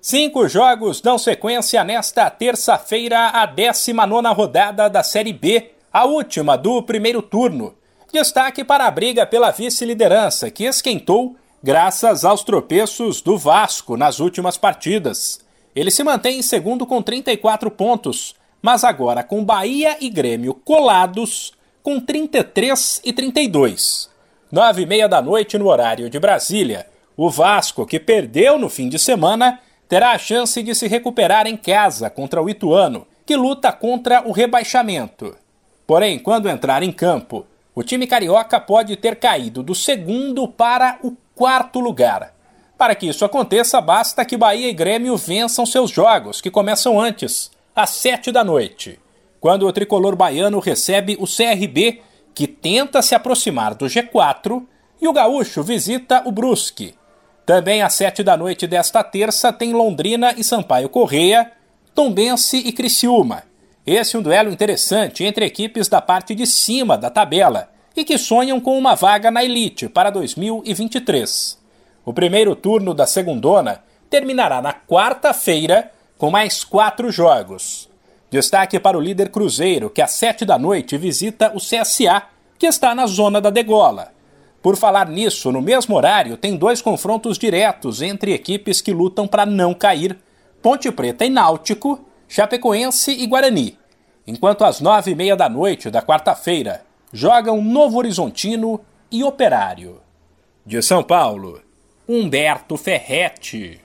Cinco jogos dão sequência nesta terça-feira, a 19 rodada da Série B, a última do primeiro turno. Destaque para a briga pela vice-liderança, que esquentou graças aos tropeços do Vasco nas últimas partidas. Ele se mantém em segundo com 34 pontos, mas agora com Bahia e Grêmio colados com 33 e 32. Nove e meia da noite no horário de Brasília, o Vasco, que perdeu no fim de semana, terá a chance de se recuperar em casa contra o Ituano, que luta contra o rebaixamento. Porém, quando entrar em campo, o time carioca pode ter caído do segundo para o quarto lugar. Para que isso aconteça, basta que Bahia e Grêmio vençam seus jogos, que começam antes, às sete da noite, quando o tricolor baiano recebe o CRB, que tenta se aproximar do G4, e o gaúcho visita o Brusque, também às sete da noite desta terça tem Londrina e Sampaio Correia, Tombense e Criciúma. Esse é um duelo interessante entre equipes da parte de cima da tabela e que sonham com uma vaga na elite para 2023. O primeiro turno da segundona terminará na quarta-feira com mais quatro jogos. Destaque para o líder Cruzeiro, que às sete da noite visita o CSA, que está na zona da degola. Por falar nisso, no mesmo horário tem dois confrontos diretos entre equipes que lutam para não cair: Ponte Preta e Náutico, Chapecoense e Guarani. Enquanto às nove e meia da noite da quarta-feira jogam Novo Horizontino e Operário. De São Paulo, Humberto Ferretti.